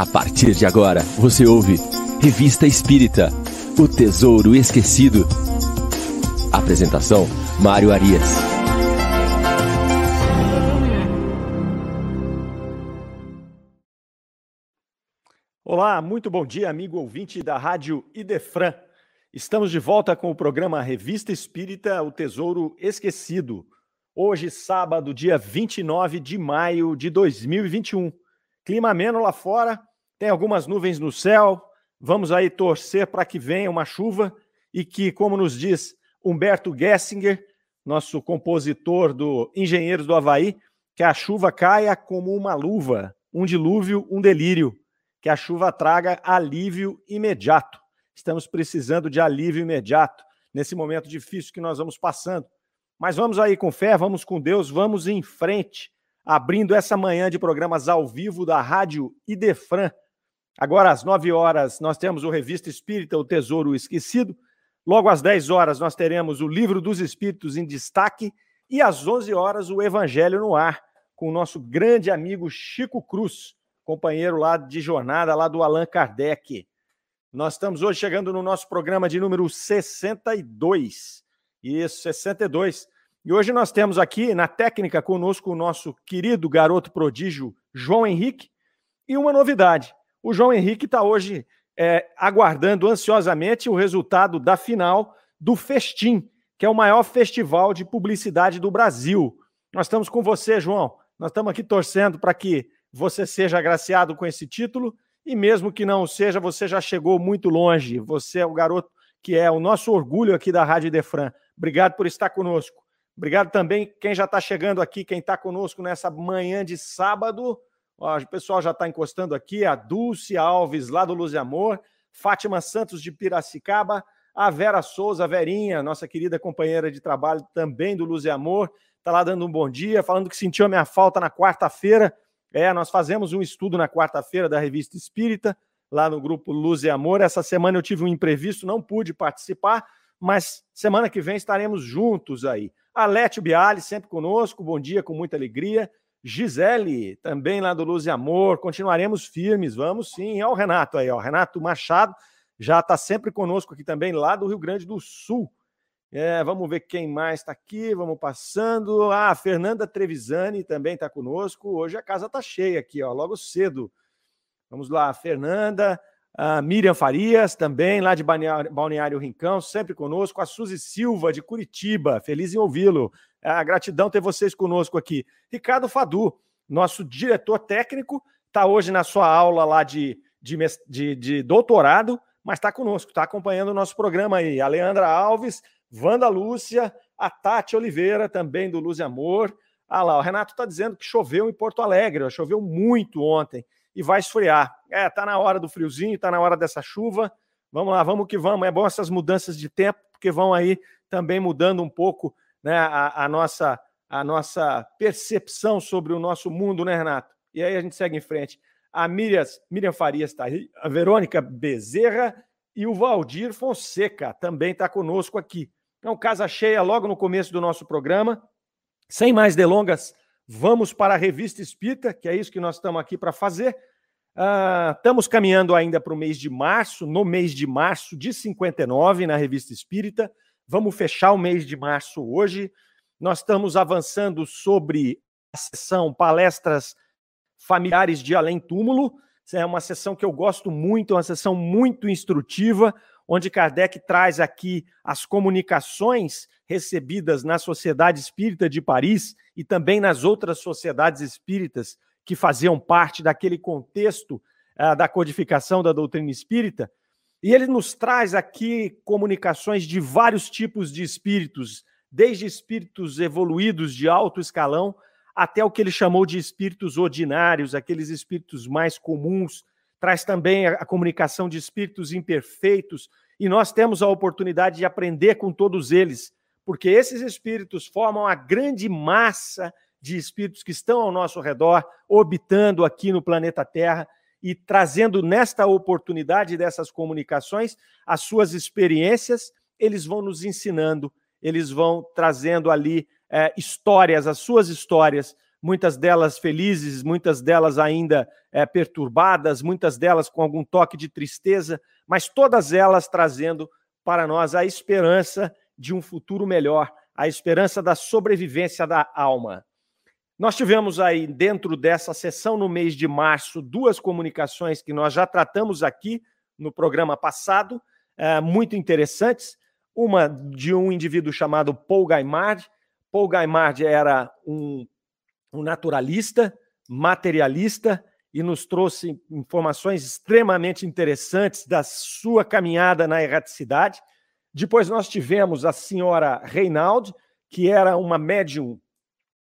A partir de agora, você ouve Revista Espírita O Tesouro Esquecido. Apresentação: Mário Arias. Olá, muito bom dia, amigo ouvinte da Rádio Idefran. Estamos de volta com o programa Revista Espírita O Tesouro Esquecido. Hoje, sábado, dia 29 de maio de 2021. Clima ameno lá fora, tem algumas nuvens no céu. Vamos aí torcer para que venha uma chuva e que, como nos diz Humberto Gessinger, nosso compositor do Engenheiros do Havaí, que a chuva caia como uma luva, um dilúvio, um delírio, que a chuva traga alívio imediato. Estamos precisando de alívio imediato nesse momento difícil que nós vamos passando. Mas vamos aí com fé, vamos com Deus, vamos em frente, abrindo essa manhã de programas ao vivo da Rádio Idefran. Agora, às 9 horas, nós temos o Revista Espírita, O Tesouro Esquecido. Logo às 10 horas, nós teremos o Livro dos Espíritos em Destaque. E às 11 horas, o Evangelho no Ar, com o nosso grande amigo Chico Cruz, companheiro lá de jornada, lá do Allan Kardec. Nós estamos hoje chegando no nosso programa de número 62. Isso, 62. E hoje nós temos aqui na técnica conosco o nosso querido garoto prodígio João Henrique e uma novidade. O João Henrique está hoje é, aguardando ansiosamente o resultado da final do Festim, que é o maior festival de publicidade do Brasil. Nós estamos com você, João. Nós estamos aqui torcendo para que você seja agraciado com esse título e mesmo que não seja, você já chegou muito longe. Você é o garoto que é o nosso orgulho aqui da Rádio Defran. Obrigado por estar conosco. Obrigado também quem já está chegando aqui, quem está conosco nessa manhã de sábado. Ó, o pessoal já está encostando aqui, a Dulce Alves, lá do Luz e Amor, Fátima Santos de Piracicaba, a Vera Souza, a Verinha, nossa querida companheira de trabalho também do Luz e Amor, está lá dando um bom dia, falando que sentiu a minha falta na quarta-feira. É, nós fazemos um estudo na quarta-feira da Revista Espírita, lá no grupo Luz e Amor. Essa semana eu tive um imprevisto, não pude participar, mas semana que vem estaremos juntos aí. Alete Biali, sempre conosco, bom dia, com muita alegria. Gisele, também lá do Luz e Amor, continuaremos firmes, vamos sim. Olha o Renato aí, ó, Renato Machado, já está sempre conosco aqui também, lá do Rio Grande do Sul. É, vamos ver quem mais está aqui, vamos passando. Ah, Fernanda Trevisani também está conosco. Hoje a casa está cheia aqui, ó, logo cedo. Vamos lá, Fernanda, a Miriam Farias, também lá de Balneário Rincão, sempre conosco. A Suzy Silva, de Curitiba, feliz em ouvi-lo. A gratidão ter vocês conosco aqui. Ricardo Fadu, nosso diretor técnico, está hoje na sua aula lá de, de, de, de doutorado, mas está conosco, está acompanhando o nosso programa aí. A Leandra Alves, Wanda Lúcia, a Tati Oliveira, também do Luz e Amor. Ah lá, o Renato está dizendo que choveu em Porto Alegre, choveu muito ontem e vai esfriar. É, tá na hora do friozinho, tá na hora dessa chuva. Vamos lá, vamos que vamos. É bom essas mudanças de tempo, porque vão aí também mudando um pouco né, a, a nossa, a nossa percepção sobre o nosso mundo, né, Renato? E aí a gente segue em frente. A Miriam, Miriam Farias está aí, a Verônica Bezerra e o Valdir Fonseca também está conosco aqui. Então, casa cheia logo no começo do nosso programa. Sem mais delongas, Vamos para a revista Espírita, que é isso que nós estamos aqui para fazer. Uh, estamos caminhando ainda para o mês de março, no mês de março de 59, na revista Espírita. Vamos fechar o mês de março hoje. Nós estamos avançando sobre a sessão Palestras Familiares de Além Túmulo. É uma sessão que eu gosto muito, é uma sessão muito instrutiva, onde Kardec traz aqui as comunicações recebidas na Sociedade Espírita de Paris e também nas outras sociedades espíritas que faziam parte daquele contexto uh, da codificação da doutrina espírita. E ele nos traz aqui comunicações de vários tipos de espíritos, desde espíritos evoluídos de alto escalão até o que ele chamou de espíritos ordinários, aqueles espíritos mais comuns, traz também a, comunicação de espíritos imperfeitos, e nós temos a oportunidade de aprender com todos eles, porque esses espíritos formam a grande massa de espíritos que estão ao nosso redor, orbitando aqui no planeta Terra e trazendo nesta oportunidade dessas comunicações as suas experiências, eles vão nos ensinando, eles vão trazendo ali é, histórias, as suas histórias muitas delas felizes, muitas delas ainda é, perturbadas, muitas delas com algum toque de tristeza, mas todas elas trazendo para nós a esperança de um futuro melhor, a esperança da sobrevivência da alma. Nós tivemos aí, dentro dessa sessão no mês de março, duas comunicações que nós já tratamos aqui no programa passado, é, muito interessantes. Uma de um indivíduo chamado Paul Gaimard. Paul Gaimard era um, um naturalista, materialista, e nos trouxe informações extremamente interessantes da sua caminhada na erraticidade. Depois nós tivemos a senhora Reinaldi, que era uma médium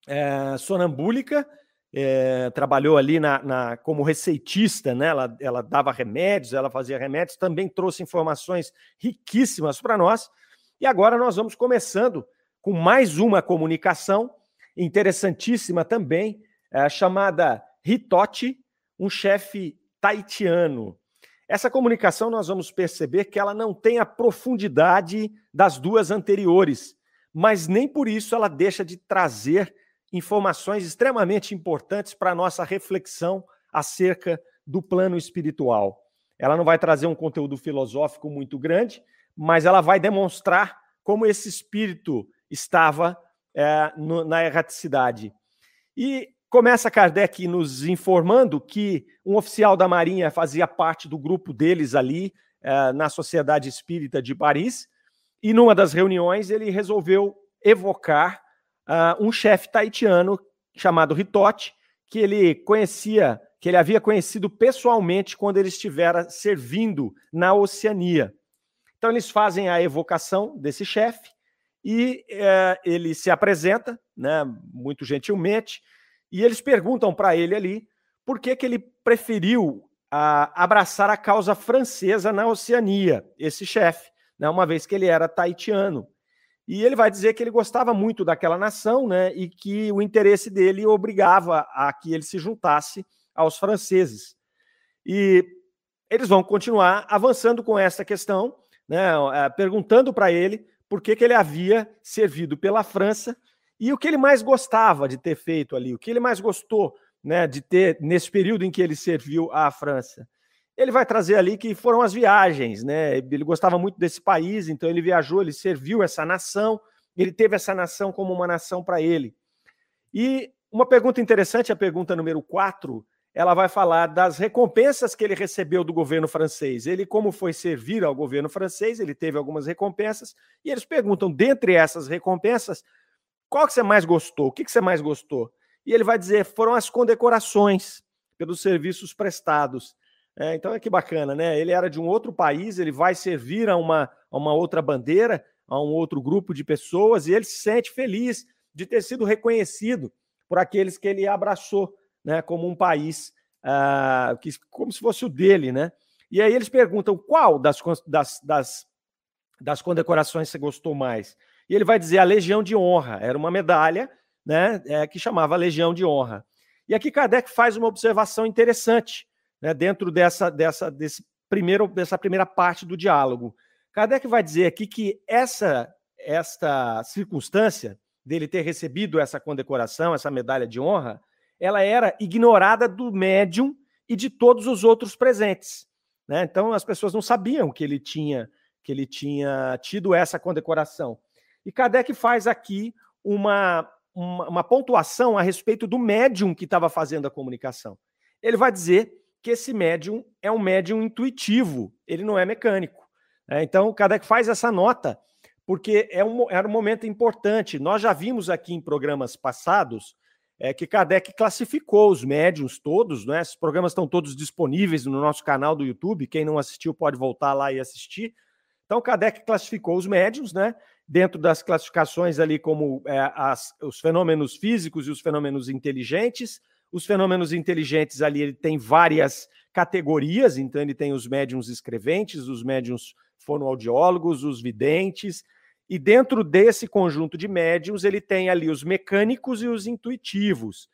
é, sonambúlica, é, trabalhou ali na, na, como receitista, né? Ela, ela dava remédios, ela fazia remédios, também trouxe informações riquíssimas para nós. E agora nós vamos começando com mais uma comunicação interessantíssima também, é, chamada Hitote, um chefe taitiano. Essa comunicação nós vamos perceber que ela não tem a profundidade das duas anteriores, mas nem por isso ela deixa de trazer informações extremamente importantes para a nossa reflexão acerca do plano espiritual. Ela não vai trazer um conteúdo filosófico muito grande, mas ela vai demonstrar como esse espírito estava é, no, na erraticidade. E começa Kardec nos informando que um oficial da Marinha fazia parte do grupo deles ali é, na Sociedade Espírita de Paris, e numa das reuniões ele resolveu evocar uh, um chefe taitiano chamado Ritote, que ele conhecia, que ele havia conhecido pessoalmente quando ele estivera servindo na Oceania. Então eles fazem a evocação desse chefe e uh, ele se apresenta, né, muito gentilmente, e eles perguntam para ele ali por que, que ele preferiu uh, abraçar a causa francesa na Oceania, esse chefe, né, uma vez que ele era taitiano. E ele vai dizer que ele gostava muito daquela nação, né, e que o interesse dele obrigava a que ele se juntasse aos franceses. E eles vão continuar avançando com essa questão, né, eh, perguntando para ele por que, que ele havia servido pela França e o que ele mais gostava de ter feito ali, o que ele mais gostou né, de ter nesse período em que ele serviu à França ele vai trazer ali que foram as viagens, né? Ele gostava muito desse país, então ele viajou, ele serviu essa nação, ele teve essa nação como uma nação para ele. E uma pergunta interessante, a pergunta número 4, ela vai falar das recompensas que ele recebeu do governo francês. Ele, como foi servir ao governo francês, ele teve algumas recompensas, e eles perguntam, dentre essas recompensas, qual que você mais gostou? O que, que você mais gostou? E ele vai dizer, foram as condecorações pelos serviços prestados. É, então é que bacana, né? Ele era de um outro país, ele vai servir a uma, a uma outra bandeira, a um outro grupo de pessoas, e ele se sente feliz de ter sido reconhecido por aqueles que ele abraçou, né? Como um país, uh, que, como se fosse o dele, né? E aí eles perguntam qual das, das, das, das condecorações você gostou mais? E ele vai dizer a Legião de Honra, era uma medalha, né? É, que chamava Legião de Honra. E aqui Kardec faz uma observação interessante né, dentro dessa, dessa, desse primeiro, dessa primeira parte do diálogo. Kardec vai dizer aqui que essa, esta circunstância dele ter recebido essa condecoração, essa medalha de honra, ela era ignorada do médium e de todos os outros presentes. Né? Então as pessoas não sabiam que ele tinha que ele tinha tido essa condecoração. E Kardec faz aqui uma, uma, uma pontuação a respeito do médium que estava fazendo a comunicação. Ele vai dizer que esse médium é um médium intuitivo, ele não é mecânico. Né? Então, Kardec faz essa nota, porque é um, era um momento importante. Nós já vimos aqui em programas passados é, que Kardec classificou os médiums todos, né? Esses programas estão todos disponíveis no nosso canal do YouTube. Quem não assistiu pode voltar lá e assistir. Então, Kardec classificou os médiums, né? Dentro das classificações ali como é, as, os fenômenos físicos e os fenômenos inteligentes, os fenômenos inteligentes ali ele tem várias categorias, então ele tem os médiums escreventes, os médiums fonoaudiólogos, os videntes, e dentro desse conjunto de médiums ele tem ali os mecânicos e os intuitivos.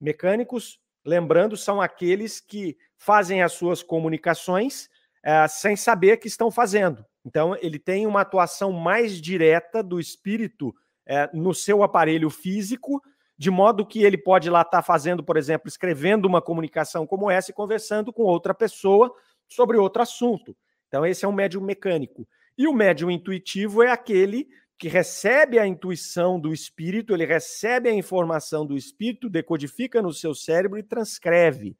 Mecânicos, lembrando, são aqueles que fazem as suas comunicações é, sem saber que estão fazendo. Então, ele tem uma atuação mais direta do espírito é, no seu aparelho físico de modo que ele pode lá estar tá fazendo, por exemplo, escrevendo uma comunicação como essa e conversando com outra pessoa sobre outro assunto. Então, esse é um médium mecânico. E o médium intuitivo é aquele que recebe a intuição do espírito, ele recebe a informação do espírito, decodifica no seu cérebro e transcreve.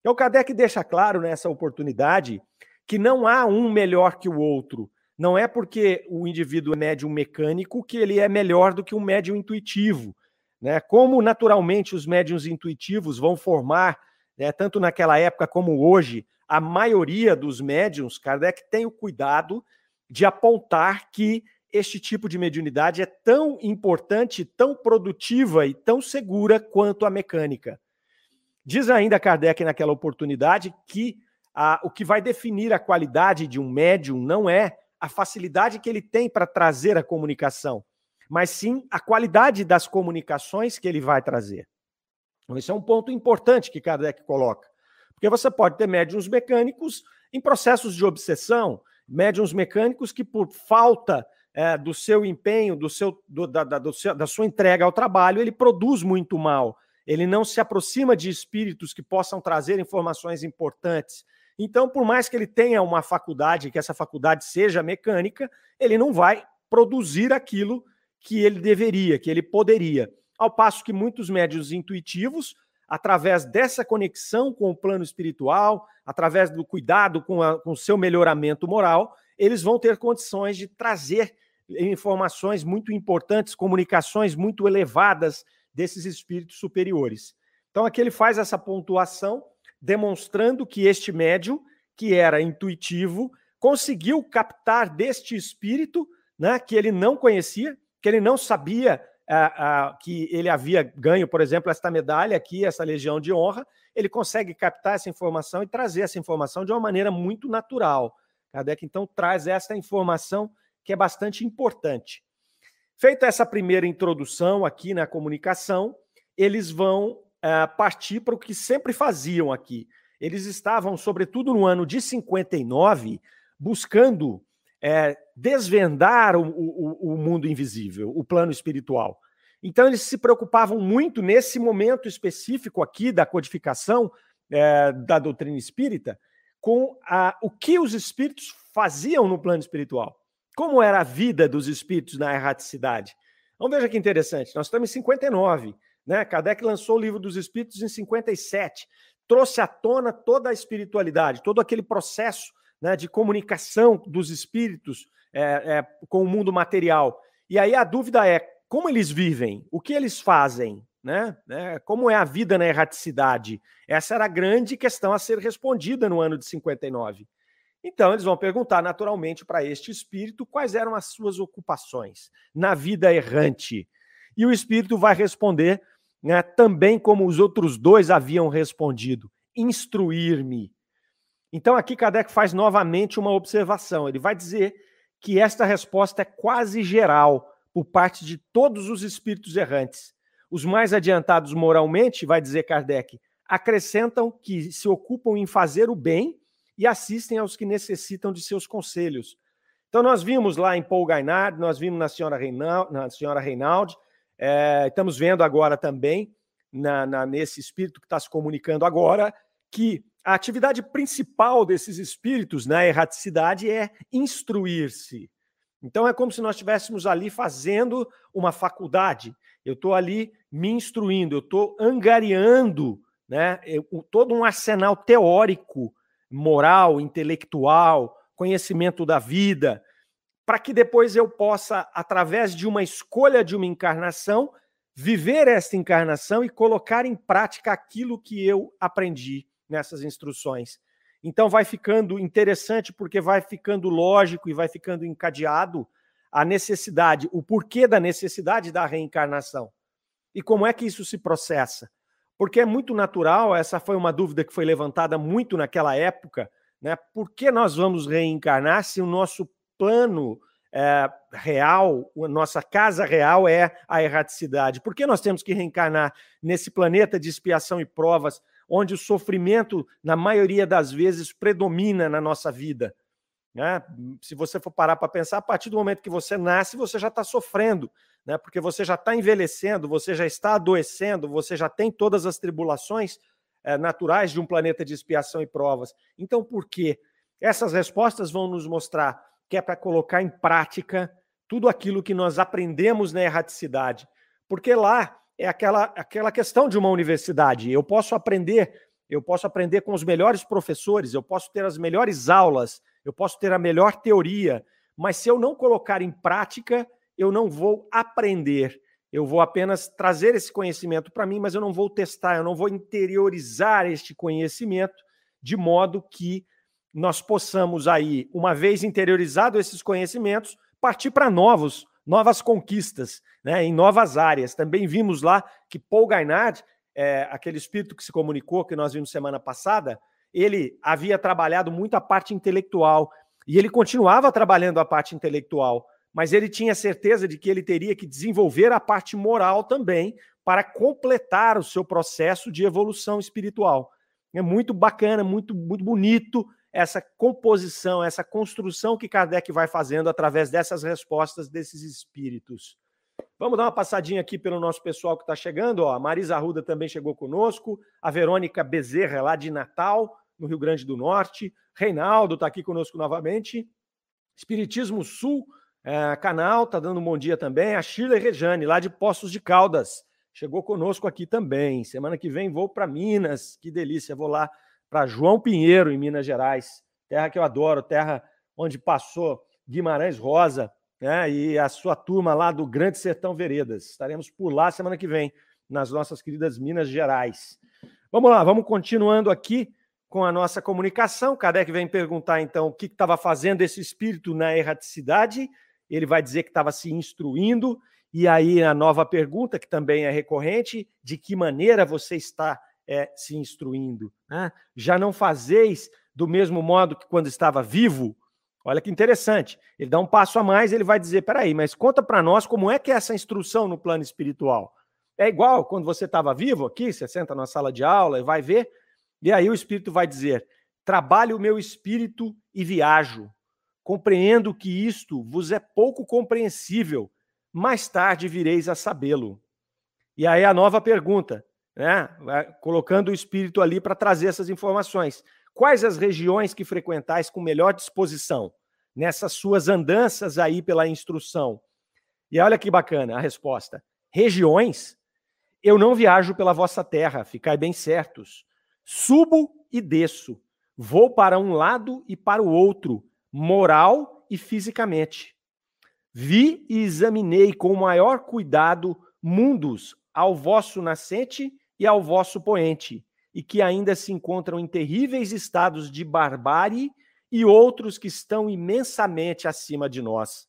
Então, Kardec deixa claro nessa oportunidade que não há um melhor que o outro. Não é porque o indivíduo é médium mecânico que ele é melhor do que um médium intuitivo. Né? Como naturalmente os médiums intuitivos vão formar, né, tanto naquela época como hoje, a maioria dos médiums, Kardec tem o cuidado de apontar que este tipo de mediunidade é tão importante, tão produtiva e tão segura quanto a mecânica. Diz ainda Kardec naquela oportunidade que o que vai definir a qualidade de um médium não é a facilidade que ele tem para trazer a comunicação, mas sim a qualidade das comunicações que ele vai trazer. Então, esse é um ponto importante que Kardec coloca. Porque você pode ter médiums mecânicos em processos de obsessão, médiums mecânicos que, por falta é, do seu empenho, do seu, do, da, da, do seu, da sua entrega ao trabalho, ele produz muito mal. Ele não se aproxima de espíritos que possam trazer informações importantes. Então, por mais que ele tenha uma faculdade, que essa faculdade seja mecânica, ele não vai produzir aquilo que ele deveria, que ele poderia. Ao passo que muitos médios intuitivos, através dessa conexão com o plano espiritual, através do cuidado com, a, com o seu melhoramento moral, eles vão ter condições de trazer informações muito importantes, comunicações muito elevadas desses espíritos superiores. Então, aqui ele faz essa pontuação, demonstrando que este médium, que era intuitivo, conseguiu captar deste espírito, né, que ele não conhecia, que ele não sabia uh, uh, que ele havia ganho, por exemplo, esta medalha aqui, essa Legião de Honra, ele consegue captar essa informação e trazer essa informação de uma maneira muito natural. Kardec, então, traz essa informação que é bastante importante. Feita essa primeira introdução aqui na comunicação, eles vão uh, partir para o que sempre faziam aqui. Eles estavam, sobretudo no ano de 59, buscando é, desvendar o, o, o mundo invisível, o plano espiritual. Então, eles se preocupavam muito nesse momento específico aqui da codificação é, da doutrina espírita com a, o que os espíritos faziam no plano espiritual. Como era a vida dos espíritos na erraticidade. Então, veja que interessante. Nós estamos em 59. Né? Kardec lançou o livro dos espíritos em 57. Trouxe à tona toda a espiritualidade, todo aquele processo né, de comunicação dos espíritos é, é, com o mundo material. E aí a dúvida é como eles vivem, o que eles fazem, né? né? Como é a vida na erraticidade? Essa era a grande questão a ser respondida no ano de 59. Então, eles vão perguntar naturalmente para este espírito quais eram as suas ocupações na vida errante. E o espírito vai responder né, também como os outros dois haviam respondido: instruir-me. Então, aqui Kardec faz novamente uma observação. Ele vai dizer que esta resposta é quase geral por parte de todos os espíritos errantes. Os mais adiantados moralmente, vai dizer Kardec, acrescentam que se ocupam em fazer o bem e assistem aos que necessitam de seus conselhos. Então, nós vimos lá em Paul Gainard, nós vimos na senhora Reinaldi, na senhora Reinaldi é, estamos vendo agora também, na, na, nesse espírito que está se comunicando agora, que a atividade principal desses espíritos na erraticidade é instruir-se. Então é como se nós estivéssemos ali fazendo uma faculdade. Eu estou ali me instruindo, eu estou angariando né, eu, todo um arsenal teórico, moral, intelectual, conhecimento da vida, para que depois eu possa, através de uma escolha de uma encarnação, viver esta encarnação e colocar em prática aquilo que eu aprendi nessas instruções. Então vai ficando interessante porque vai ficando lógico e vai ficando encadeado a necessidade, o porquê da necessidade da reencarnação. E como é que isso se processa? Porque é muito natural, essa foi uma dúvida que foi levantada muito naquela época, né? Por que nós vamos reencarnar se o nosso plano é, real, a nossa casa real é a erraticidade? Por que nós temos que reencarnar nesse planeta de expiação e provas onde o sofrimento, na maioria das vezes, predomina na nossa vida. Né? Se você for parar para pensar, a partir do momento que você nasce, você já está sofrendo. né? Porque você já está envelhecendo, você já está adoecendo, você já tem todas as tribulações é, naturais de um planeta de expiação e provas. Então, por quê? Essas respostas vão nos mostrar que é para colocar em prática tudo aquilo que nós aprendemos na erraticidade. Porque lá é aquela, aquela questão de uma universidade. Eu posso aprender, eu posso aprender com os melhores professores, eu posso ter as melhores aulas, eu posso ter a melhor teoria, mas se eu não colocar em prática, eu não vou aprender. Eu vou apenas trazer esse conhecimento para mim, mas eu não vou testar, eu não vou interiorizar este conhecimento de modo que nós possamos aí, uma vez interiorizado esses conhecimentos, partir para novos, novas conquistas, né, em novas áreas. Também vimos lá que Paul Gainard, é, aquele espírito que se comunicou que nós vimos semana passada, ele havia trabalhado muito a parte intelectual e ele continuava trabalhando a parte intelectual, mas ele tinha certeza de que ele teria que desenvolver a parte moral também para completar o seu processo de evolução espiritual. É muito bacana, muito, muito bonito essa composição, essa construção que Kardec vai fazendo através dessas respostas desses espíritos. Vamos dar uma passadinha aqui pelo nosso pessoal que está chegando. Ó. A Marisa Arruda também chegou conosco, a Verônica Bezerra, lá de Natal, no Rio Grande do Norte. Reinaldo está aqui conosco novamente. Espiritismo Sul, é, canal, tá dando um bom dia também. A Shirley Rejane, lá de Poços de Caldas, chegou conosco aqui também. Semana que vem vou para Minas, que delícia. Vou lá para João Pinheiro, em Minas Gerais, terra que eu adoro, terra onde passou Guimarães Rosa, né? E a sua turma lá do Grande Sertão Veredas. Estaremos por lá semana que vem, nas nossas queridas Minas Gerais. Vamos lá, vamos continuando aqui com a nossa comunicação. Kardec vem perguntar então o que estava fazendo esse espírito na erraticidade ele vai dizer que estava se instruindo, e aí a nova pergunta, que também é recorrente, de que maneira você está é, se instruindo? Né? Já não fazeis do mesmo modo que quando estava vivo? Olha que interessante. Ele dá um passo a mais, ele vai dizer: peraí, mas conta para nós como é que é essa instrução no plano espiritual. É igual quando você estava vivo aqui, você senta na sala de aula e vai ver, e aí o espírito vai dizer: trabalho o meu espírito e viajo. Compreendo que isto vos é pouco compreensível, mais tarde vireis a sabê-lo. E aí a nova pergunta, né? colocando o espírito ali para trazer essas informações. Quais as regiões que frequentais com melhor disposição nessas suas andanças aí pela instrução? E olha que bacana a resposta. Regiões? Eu não viajo pela vossa terra, ficai bem certos. Subo e desço. Vou para um lado e para o outro moral e fisicamente. Vi e examinei com maior cuidado mundos ao vosso nascente e ao vosso poente, e que ainda se encontram em terríveis estados de barbárie e outros que estão imensamente acima de nós.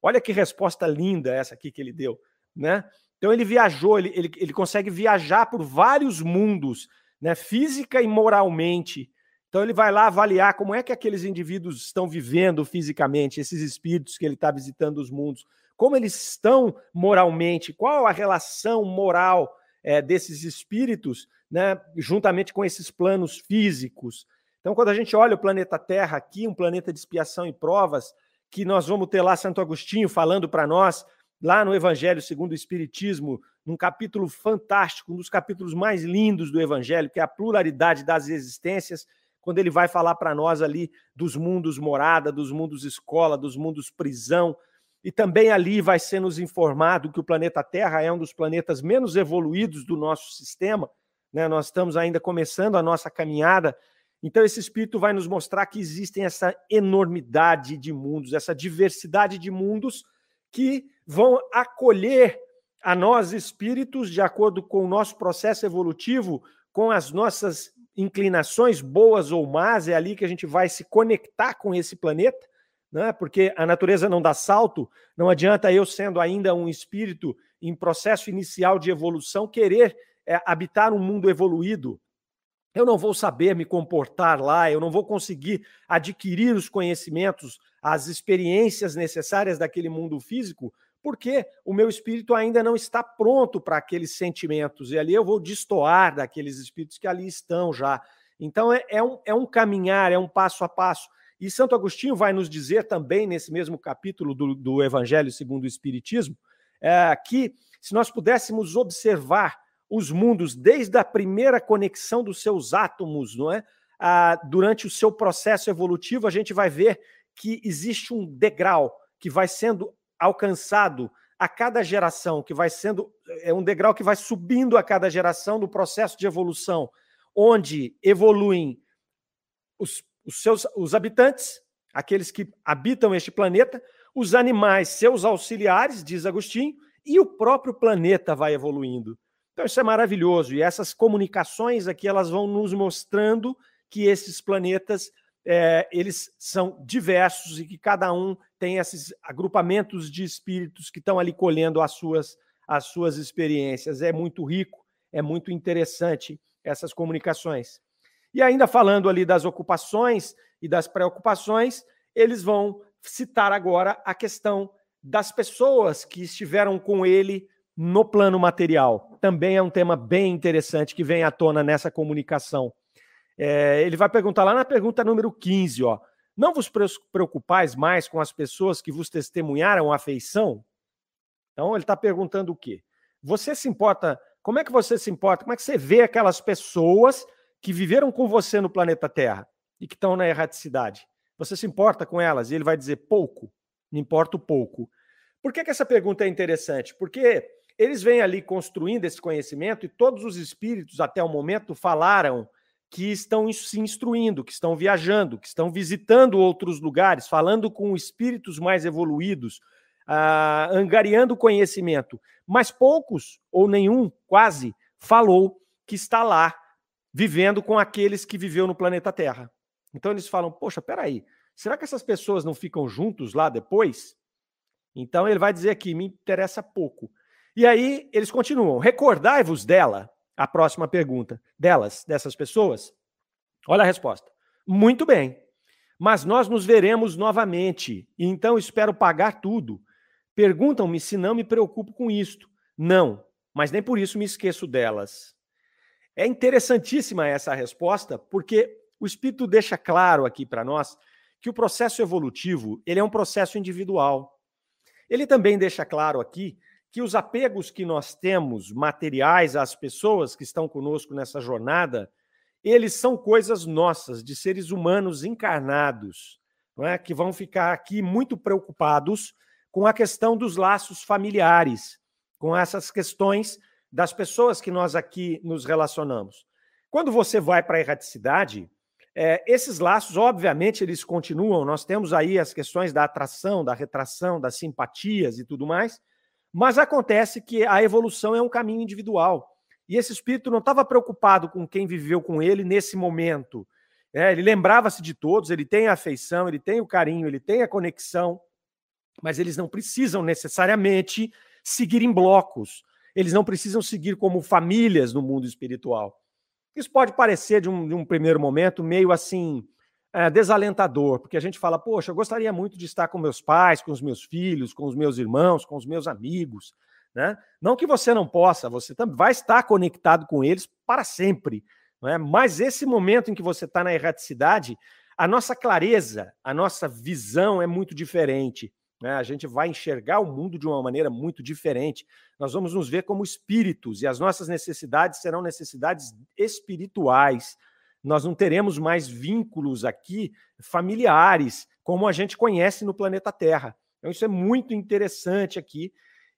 Olha que resposta linda essa aqui que ele deu, né? Então ele viajou, ele, ele, ele consegue viajar por vários mundos, né? Física e moralmente, então ele vai lá avaliar como é que aqueles indivíduos estão vivendo fisicamente, esses espíritos que ele está visitando os mundos, como eles estão moralmente, qual a relação moral é, desses espíritos, né, juntamente com esses planos físicos. Então, quando a gente olha o planeta Terra aqui, um planeta de expiação e provas, que nós vamos ter lá Santo Agostinho falando para nós, lá no Evangelho segundo o Espiritismo, num capítulo fantástico, um dos capítulos mais lindos do Evangelho, que é a pluralidade das existências quando ele vai falar para nós ali dos mundos morada, dos mundos escola, dos mundos prisão, e também ali vai ser nos informado que o planeta Terra é um dos planetas menos evoluídos do nosso sistema, né? Nós estamos ainda começando a nossa caminhada. Então esse espírito vai nos mostrar que existem essa enormidade de mundos, essa diversidade de mundos que vão acolher a nós espíritos de acordo com o nosso processo evolutivo, com as nossas inclinações boas ou más, é ali que a gente vai se conectar com esse planeta, né? porque a natureza não dá salto, não adianta eu, sendo ainda um espírito em processo inicial de evolução, querer é, habitar um mundo evoluído. Eu não vou saber me comportar lá, eu não vou conseguir adquirir os conhecimentos, as experiências necessárias daquele mundo físico, porque o meu espírito ainda não está pronto para aqueles sentimentos, e ali eu vou destoar daqueles espíritos que ali estão já. Então é, é, um, é um caminhar, é um passo a passo. E Santo Agostinho vai nos dizer também, nesse mesmo capítulo do, do Evangelho segundo o Espiritismo, é, que, se nós pudéssemos observar os mundos desde a primeira conexão dos seus átomos, não é? Ah, durante o seu processo evolutivo, a gente vai ver que existe um degrau que vai sendo alcançado a cada geração, que vai sendo é um degrau que vai subindo a cada geração no processo de evolução, onde evoluem os, os seus os habitantes, aqueles que habitam este planeta, os animais, seus auxiliares, diz Agostinho, e o próprio planeta vai evoluindo. Então isso é maravilhoso e essas comunicações aqui elas vão nos mostrando que esses planetas é, eles são diversos e que cada um tem esses agrupamentos de espíritos que estão ali colhendo as suas as suas experiências. É muito rico, é muito interessante essas comunicações. E ainda falando ali das ocupações e das preocupações, eles vão citar agora a questão das pessoas que estiveram com ele no plano material. Também é um tema bem interessante que vem à tona nessa comunicação. É, ele vai perguntar lá na pergunta número 15, ó. Não vos preocupais mais com as pessoas que vos testemunharam afeição? Então, ele está perguntando o quê? Você se importa? Como é que você se importa? Como é que você vê aquelas pessoas que viveram com você no planeta Terra e que estão na erraticidade? Você se importa com elas? E ele vai dizer pouco. Me importo pouco. Por que, que essa pergunta é interessante? Porque eles vêm ali construindo esse conhecimento e todos os espíritos até o momento falaram que estão se instruindo, que estão viajando, que estão visitando outros lugares, falando com espíritos mais evoluídos, uh, angariando conhecimento. Mas poucos, ou nenhum, quase, falou que está lá, vivendo com aqueles que viveu no planeta Terra. Então eles falam: Poxa, peraí, será que essas pessoas não ficam juntos lá depois? Então ele vai dizer aqui: me interessa pouco. E aí eles continuam: recordai-vos dela, a próxima pergunta delas, dessas pessoas? Olha a resposta. Muito bem. Mas nós nos veremos novamente, e então espero pagar tudo. Perguntam-me se não me preocupo com isto. Não, mas nem por isso me esqueço delas. É interessantíssima essa resposta, porque o Espírito deixa claro aqui para nós que o processo evolutivo ele é um processo individual. Ele também deixa claro aqui que os apegos que nós temos materiais às pessoas que estão conosco nessa jornada, eles são coisas nossas, de seres humanos encarnados, não é? que vão ficar aqui muito preocupados com a questão dos laços familiares, com essas questões das pessoas que nós aqui nos relacionamos. Quando você vai para a erraticidade, é, esses laços, obviamente, eles continuam. Nós temos aí as questões da atração, da retração, das simpatias e tudo mais, mas acontece que a evolução é um caminho individual. E esse espírito não estava preocupado com quem viveu com ele nesse momento. É, ele lembrava-se de todos, ele tem a afeição, ele tem o carinho, ele tem a conexão, mas eles não precisam necessariamente seguir em blocos. Eles não precisam seguir como famílias no mundo espiritual. Isso pode parecer, de um, de um primeiro momento, meio assim, é, desalentador, porque a gente fala, poxa, eu gostaria muito de estar com meus pais, com os meus filhos, com os meus irmãos, com os meus amigos. Né? Não que você não possa, você também vai estar conectado com eles para sempre. Não é? Mas esse momento em que você está na erraticidade, a nossa clareza, a nossa visão é muito diferente. Né? A gente vai enxergar o mundo de uma maneira muito diferente. Nós vamos nos ver como espíritos e as nossas necessidades serão necessidades espirituais nós não teremos mais vínculos aqui familiares, como a gente conhece no planeta Terra. Então, isso é muito interessante aqui.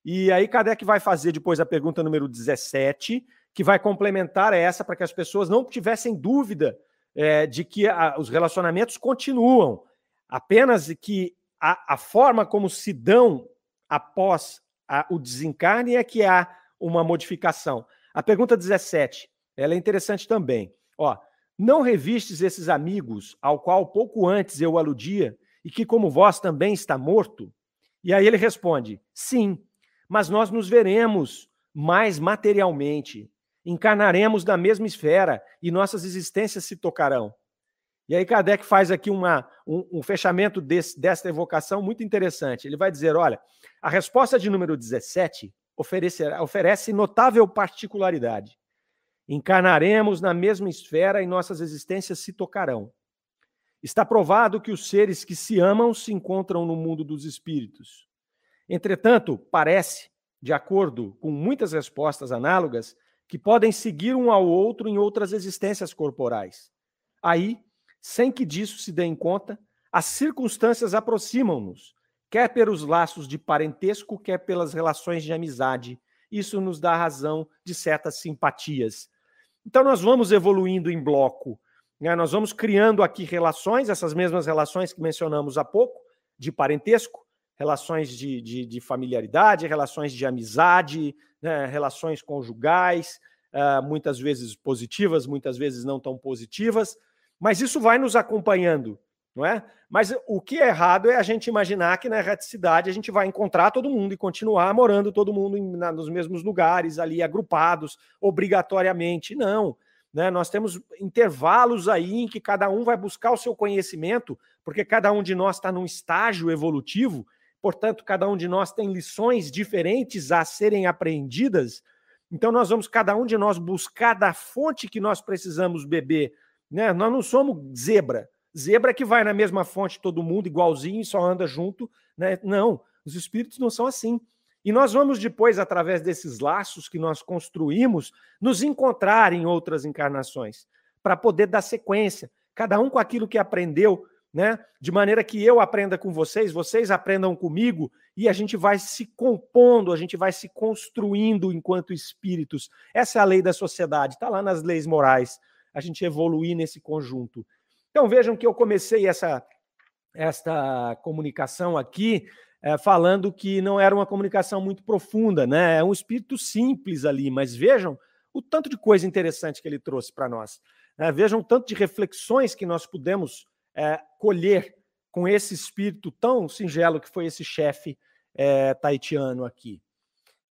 E aí, Kardec vai fazer depois a pergunta número 17, que vai complementar essa para que as pessoas não tivessem dúvida é, de que a, os relacionamentos continuam, apenas que a, a forma como se dão após a, o desencarne é que há uma modificação. A pergunta 17, ela é interessante também. Ó, não revistes esses amigos, ao qual pouco antes eu aludia, e que, como vós, também está morto? E aí ele responde: Sim, mas nós nos veremos mais materialmente, encarnaremos na mesma esfera e nossas existências se tocarão. E aí Kardec faz aqui uma, um, um fechamento desse, dessa evocação muito interessante. Ele vai dizer: olha, a resposta de número 17 oferece notável particularidade. Encarnaremos na mesma esfera e nossas existências se tocarão. Está provado que os seres que se amam se encontram no mundo dos espíritos. Entretanto, parece de acordo com muitas respostas análogas, que podem seguir um ao outro em outras existências corporais. Aí, sem que disso se dê em conta, as circunstâncias aproximam-nos, quer pelos laços de parentesco, quer pelas relações de amizade. Isso nos dá razão de certas simpatias. Então, nós vamos evoluindo em bloco. Né? Nós vamos criando aqui relações, essas mesmas relações que mencionamos há pouco, de parentesco, relações de, de, de familiaridade, relações de amizade, né? relações conjugais, uh, muitas vezes positivas, muitas vezes não tão positivas, mas isso vai nos acompanhando, não é? Mas o que é errado é a gente imaginar que na erraticidade a gente vai encontrar todo mundo e continuar morando todo mundo em, na, nos mesmos lugares, ali agrupados, obrigatoriamente. Não. Né? Nós temos intervalos aí em que cada um vai buscar o seu conhecimento, porque cada um de nós está num estágio evolutivo, portanto, cada um de nós tem lições diferentes a serem aprendidas. Então, nós vamos, cada um de nós, buscar da fonte que nós precisamos beber. Né? Nós não somos zebra. Zebra que vai na mesma fonte todo mundo igualzinho e só anda junto, né? Não, os espíritos não são assim. E nós vamos depois, através desses laços que nós construímos, nos encontrar em outras encarnações, para poder dar sequência, cada um com aquilo que aprendeu, né? De maneira que eu aprenda com vocês, vocês aprendam comigo, e a gente vai se compondo, a gente vai se construindo enquanto espíritos. Essa é a lei da sociedade, está lá nas leis morais, a gente evoluir nesse conjunto. Então vejam que eu comecei essa, esta comunicação aqui é, falando que não era uma comunicação muito profunda, né? É um espírito simples ali, mas vejam o tanto de coisa interessante que ele trouxe para nós. Né? Vejam o tanto de reflexões que nós pudemos é, colher com esse espírito tão singelo que foi esse chefe é, taitiano aqui.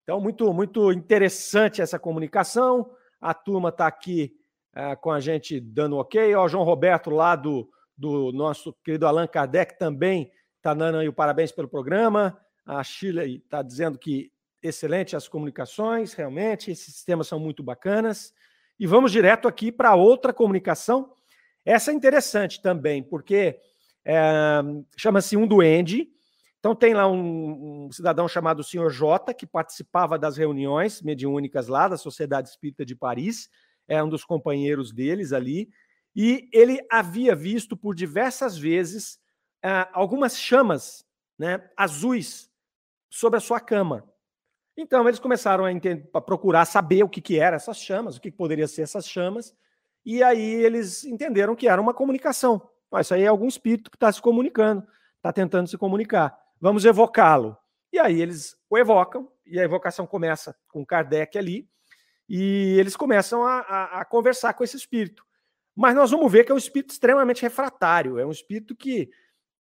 Então, muito, muito interessante essa comunicação. A turma está aqui é, com a gente dando ok. Ó, João Roberto, lá do, do nosso querido Allan Kardec, também está dando aí o parabéns pelo programa. A Chile está dizendo que excelente as comunicações, realmente, esses sistemas são muito bacanas. E vamos direto aqui para outra comunicação. Essa é interessante também, porque é, chama-se Um Duende. Então, tem lá um, um, cidadão chamado Senhor J, que participava das reuniões mediúnicas lá da Sociedade Espírita de Paris é um dos companheiros deles ali, e ele havia visto por diversas vezes uh, algumas chamas né, azuis sobre a sua cama. Então eles começaram a, a procurar saber o que, que eram essas chamas, o que, que poderia ser essas chamas, e aí eles entenderam que era uma comunicação. Ah, isso aí é algum espírito que está se comunicando, está tentando se comunicar. Vamos evocá-lo. E aí eles o evocam, e a evocação começa com Kardec ali, e eles começam a, a, a, conversar com esse espírito. Mas nós vamos ver que é um espírito extremamente refratário, é um espírito que,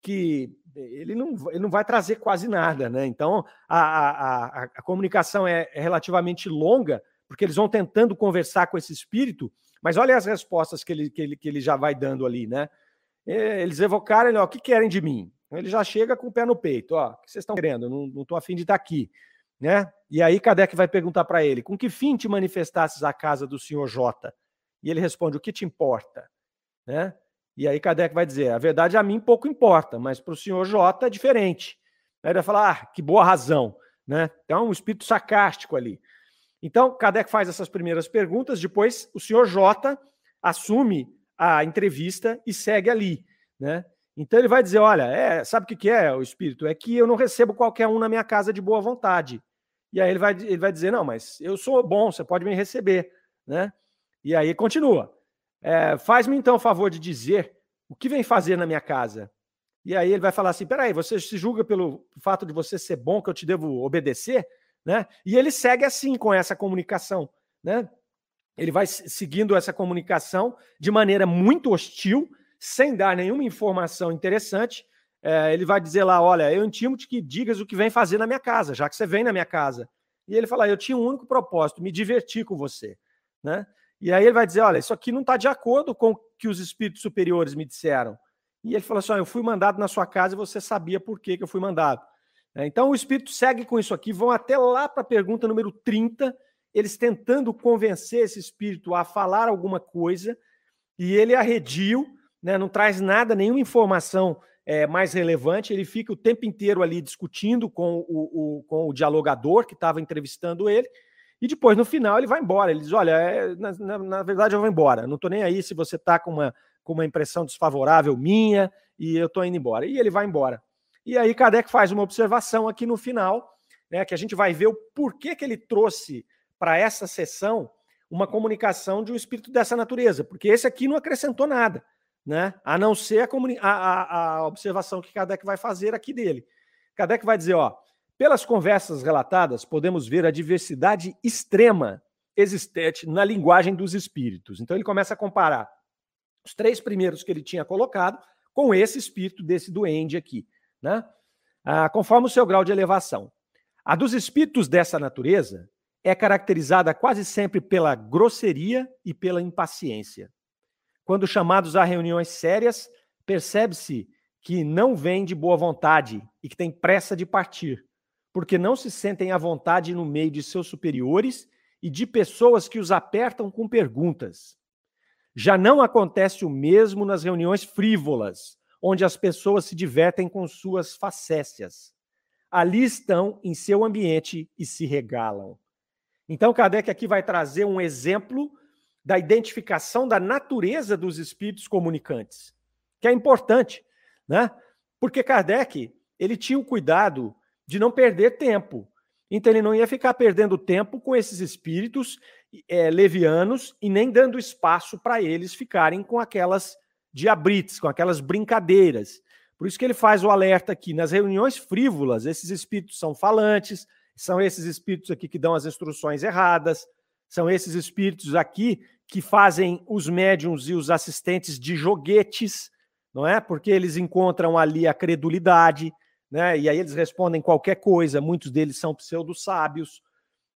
que ele, não, ele não vai trazer quase nada. Né? Então, a, a, a comunicação é, é relativamente longa, porque eles vão tentando conversar com esse espírito, mas olha as respostas que ele, que ele, que ele já vai dando ali. Né? É, eles evocaram, ó, o que querem de mim? Ele já chega com o pé no peito, ó, o que vocês estão querendo? Eu não estou afim de estar aqui. Né? E aí Kardec vai perguntar para ele: com que fim te manifestasses à casa do senhor J? E ele responde: o que te importa? Né? E aí Kardec vai dizer: a verdade a mim pouco importa, mas para o senhor J é diferente. Aí ele vai falar: ah, que boa razão. Né? Então, é um espírito sarcástico ali. Então, Kardec faz essas primeiras perguntas, depois o senhor J assume a entrevista e segue ali. Né? Então ele vai dizer: olha, é, sabe o que é o espírito? É que eu não recebo qualquer um na minha casa de boa vontade. E aí ele vai, ele vai dizer: não, mas eu sou bom, você pode me receber. Né? E aí continua. É, Faz-me então o favor de dizer o que vem fazer na minha casa. E aí ele vai falar assim: peraí, você se julga pelo fato de você ser bom que eu te devo obedecer? Né? E ele segue assim com essa comunicação. Né? Ele vai seguindo essa comunicação de maneira muito hostil, sem dar nenhuma informação interessante, é, ele vai dizer lá: Olha, eu intimo-te que digas o que vem fazer na minha casa, já que você vem na minha casa. E ele fala: Eu tinha um único propósito, me divertir com você. Né? E aí ele vai dizer: Olha, isso aqui não está de acordo com o que os espíritos superiores me disseram. E ele fala assim: Eu fui mandado na sua casa e você sabia por que, que eu fui mandado. É, então o espírito segue com isso aqui, vão até lá para a pergunta número 30, eles tentando convencer esse espírito a falar alguma coisa, e ele arrediu, né, não traz nada, nenhuma informação é, mais relevante, ele fica o tempo inteiro ali discutindo com o, o com o dialogador que estava entrevistando ele, e depois, no final, ele vai embora. Ele diz: Olha, é, na, na, na, verdade, eu vou embora. Não estou nem aí se você está com uma, com uma impressão desfavorável minha e eu estou indo embora. E ele vai embora. E aí, Kardec faz uma observação aqui no final, né, que a gente vai ver o porquê que ele trouxe para essa sessão uma comunicação de um espírito dessa natureza, porque esse aqui não acrescentou nada, né? A não ser a, a, a observação que Kardec vai fazer aqui dele. Kardec vai dizer, ó, pelas conversas relatadas, podemos ver a diversidade extrema existente na linguagem dos espíritos. Então ele começa a comparar os três primeiros que ele tinha colocado com esse espírito desse duende aqui, né? Ah, conforme o seu grau de elevação. A dos espíritos dessa natureza é caracterizada quase sempre pela grosseria e pela impaciência. Quando chamados a reuniões sérias, percebe-se que não vêm de boa vontade e que têm pressa de partir, porque não se sentem à vontade no meio de seus superiores e de pessoas que os apertam com perguntas. Já não acontece o mesmo nas reuniões frívolas, onde as pessoas se divertem com suas facécias. Ali estão em seu ambiente e se regalam. Então, Kardec aqui vai trazer um exemplo da identificação da natureza dos espíritos comunicantes, que é importante, né? Porque Kardec, ele tinha o cuidado de não perder tempo. Então ele não ia ficar perdendo tempo com esses espíritos é, levianos e nem dando espaço para eles ficarem com aquelas diabrites, com aquelas brincadeiras. Por isso que ele faz o alerta aqui. Nas reuniões frívolas, esses espíritos são falantes, são esses espíritos aqui que dão as instruções erradas, são esses espíritos aqui que fazem os médiums e os assistentes de joguetes, não é? Porque eles encontram ali a credulidade, né? E aí eles respondem qualquer coisa. Muitos deles são pseudo-sábios,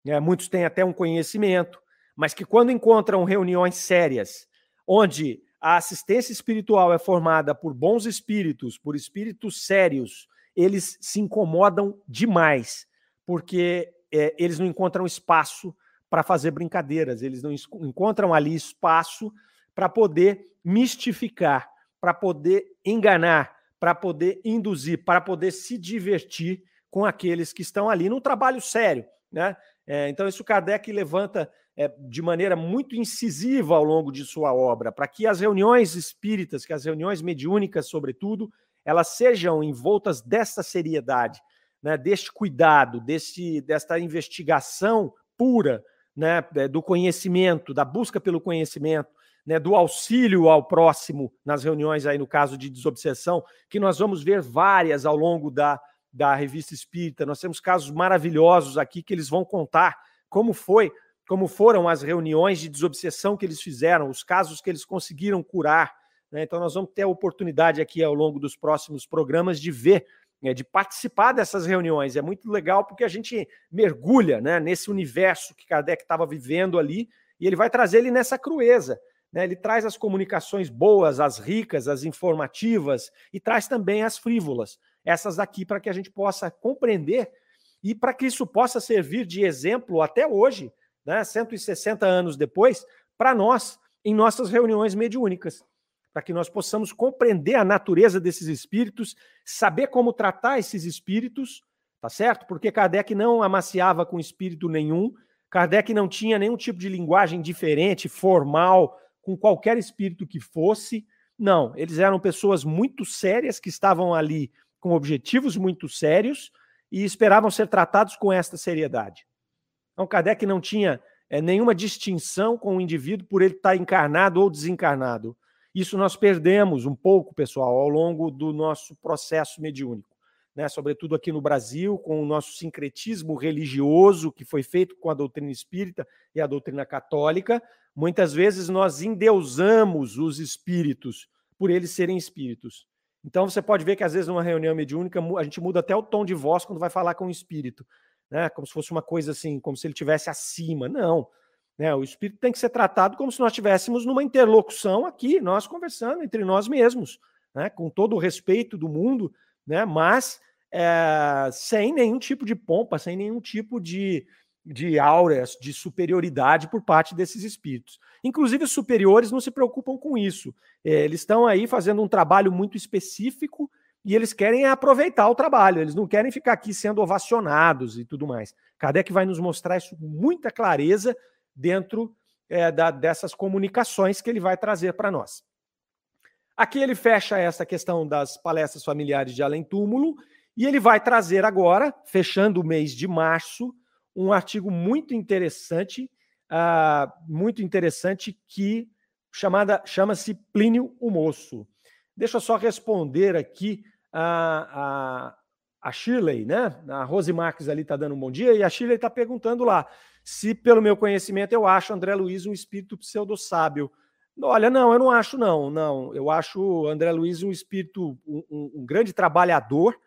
né? muitos têm até um conhecimento, mas que quando encontram reuniões sérias, onde a assistência espiritual é formada por bons espíritos, por espíritos sérios, eles se incomodam demais, porque é, eles não encontram espaço para fazer brincadeiras, eles não encontram ali espaço para poder mistificar, para poder enganar, para poder induzir, para poder se divertir com aqueles que estão ali num trabalho sério. Né? É, então, isso Kardec levanta é, de maneira muito incisiva ao longo de sua obra, para que as reuniões espíritas, que as reuniões mediúnicas, sobretudo, elas sejam envoltas desta seriedade, né, deste cuidado, desse, desta investigação pura né, é, do conhecimento, da busca pelo conhecimento, né, do auxílio ao próximo nas reuniões aí no caso de desobsessão, que nós vamos ver várias ao longo da, da revista Espírita. Nós temos casos maravilhosos aqui que eles vão contar como foi, como foram as reuniões de desobsessão que eles fizeram, os casos que eles conseguiram curar. Né? Então nós vamos ter a oportunidade aqui ao longo dos próximos programas de ver de participar dessas reuniões. É muito legal porque a gente mergulha né, nesse universo que Kardec estava vivendo ali e ele vai trazer ele nessa crueza. Né? Ele traz as comunicações boas, as ricas, as informativas e traz também as frívolas, essas aqui para que a gente possa compreender e para que isso possa servir de exemplo até hoje, né? 160 anos depois, para nós em nossas reuniões mediúnicas, para que nós possamos compreender a natureza desses espíritos, saber como tratar esses espíritos, tá certo? Porque Kardec não amaciava com espírito nenhum, Kardec não tinha nenhum tipo de linguagem diferente, formal, com qualquer espírito que fosse. Não, eles eram pessoas muito sérias que estavam ali com objetivos muito sérios e esperavam ser tratados com esta seriedade. Então, Kardec não tinha é, nenhuma distinção com o indivíduo por ele estar encarnado ou desencarnado. Isso nós perdemos um pouco, pessoal, ao longo do nosso processo mediúnico. Né, sobretudo aqui no Brasil, com o nosso sincretismo religioso que foi feito com a doutrina espírita e a doutrina católica, Muitas vezes nós endeusamos os espíritos por eles serem espíritos. Então você pode ver que às vezes numa reunião mediúnica a gente muda até o tom de voz quando vai falar com o espírito, né? Como se fosse uma coisa assim, como se ele tivesse acima. Não, né? O espírito tem que ser tratado como se nós estivéssemos numa interlocução aqui, nós conversando entre nós mesmos, né? Com todo o respeito do mundo, né? Mas é, sem nenhum tipo de pompa, sem nenhum tipo de de áureas de superioridade por parte desses espíritos. Inclusive, os superiores não se preocupam com isso. É, eles estão aí fazendo um trabalho muito específico e eles querem aproveitar o trabalho, eles não querem ficar aqui sendo ovacionados e tudo mais. Kardec vai nos mostrar isso com muita clareza dentro é, da, dessas comunicações que ele vai trazer para nós. Aqui ele fecha essa questão das palestras familiares de além túmulo e ele vai trazer agora, fechando o mês de março, um artigo muito interessante, uh, muito interessante que chamada chama-se Plínio o Moço. Deixa eu só responder aqui a, a, a Shirley, né? A Rose Marques ali está dando um bom dia e a Shirley está perguntando lá se, pelo meu conhecimento, eu acho André Luiz um espírito pseudo-sábio. Olha, não, eu não acho, não, não. Eu acho André Luiz um espírito, um, um, grande trabalhador,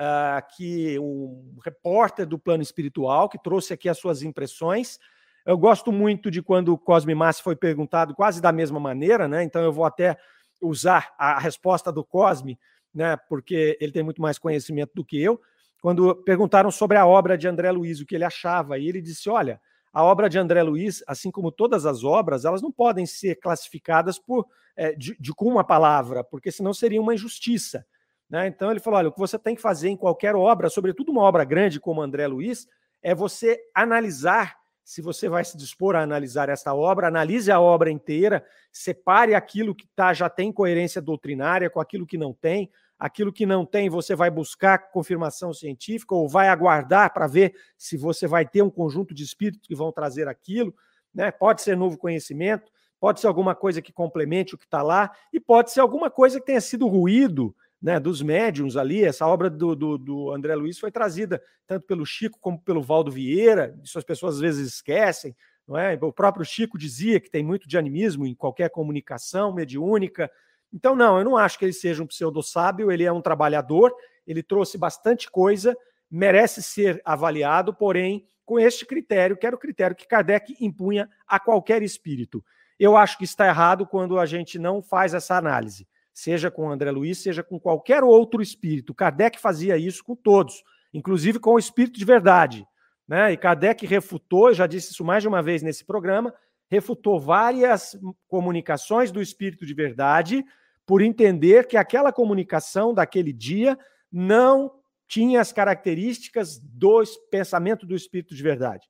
uh, que um repórter do plano espiritual, que trouxe aqui as suas impressões. Eu gosto muito de quando o Cosme Massi foi perguntado quase da mesma maneira, né? Então eu vou até usar a resposta do Cosme, né? Porque ele tem muito mais conhecimento do que eu. Quando perguntaram sobre a obra de André Luiz, o que ele achava, e ele disse: olha, a obra de André Luiz, assim como todas as obras, elas não podem ser classificadas por é, de, de, com uma palavra, porque senão seria uma injustiça. Né? Então ele falou: olha, o que você tem que fazer em qualquer obra, sobretudo uma obra grande como André Luiz, é você analisar. Se você vai se dispor a analisar esta obra, analise a obra inteira, separe aquilo que tá, já tem coerência doutrinária com aquilo que não tem. Aquilo que não tem, você vai buscar confirmação científica ou vai aguardar para ver se você vai ter um conjunto de espíritos que vão trazer aquilo. Né? Pode ser novo conhecimento, pode ser alguma coisa que complemente o que está lá, e pode ser alguma coisa que tenha sido ruído né, dos médiums ali. Essa obra do, do, do, André Luiz foi trazida tanto pelo Chico como pelo Valdo Vieira, isso as pessoas às vezes esquecem. Não é? O próprio Chico dizia que tem muito de animismo em qualquer comunicação mediúnica. Então, não, eu não acho que ele seja um pseudo-sábio, ele é um trabalhador, ele trouxe bastante coisa, merece ser avaliado, porém, com este critério, que era o critério que Kardec impunha a qualquer espírito. Eu acho que está errado quando a gente não faz essa análise seja com André Luiz, seja com qualquer outro espírito. Kardec fazia isso com todos, inclusive com o espírito de verdade. Né? E Kardec refutou, já disse isso mais de uma vez nesse programa, refutou várias comunicações do espírito de verdade por entender que aquela comunicação daquele dia não tinha as características do pensamento do espírito de verdade.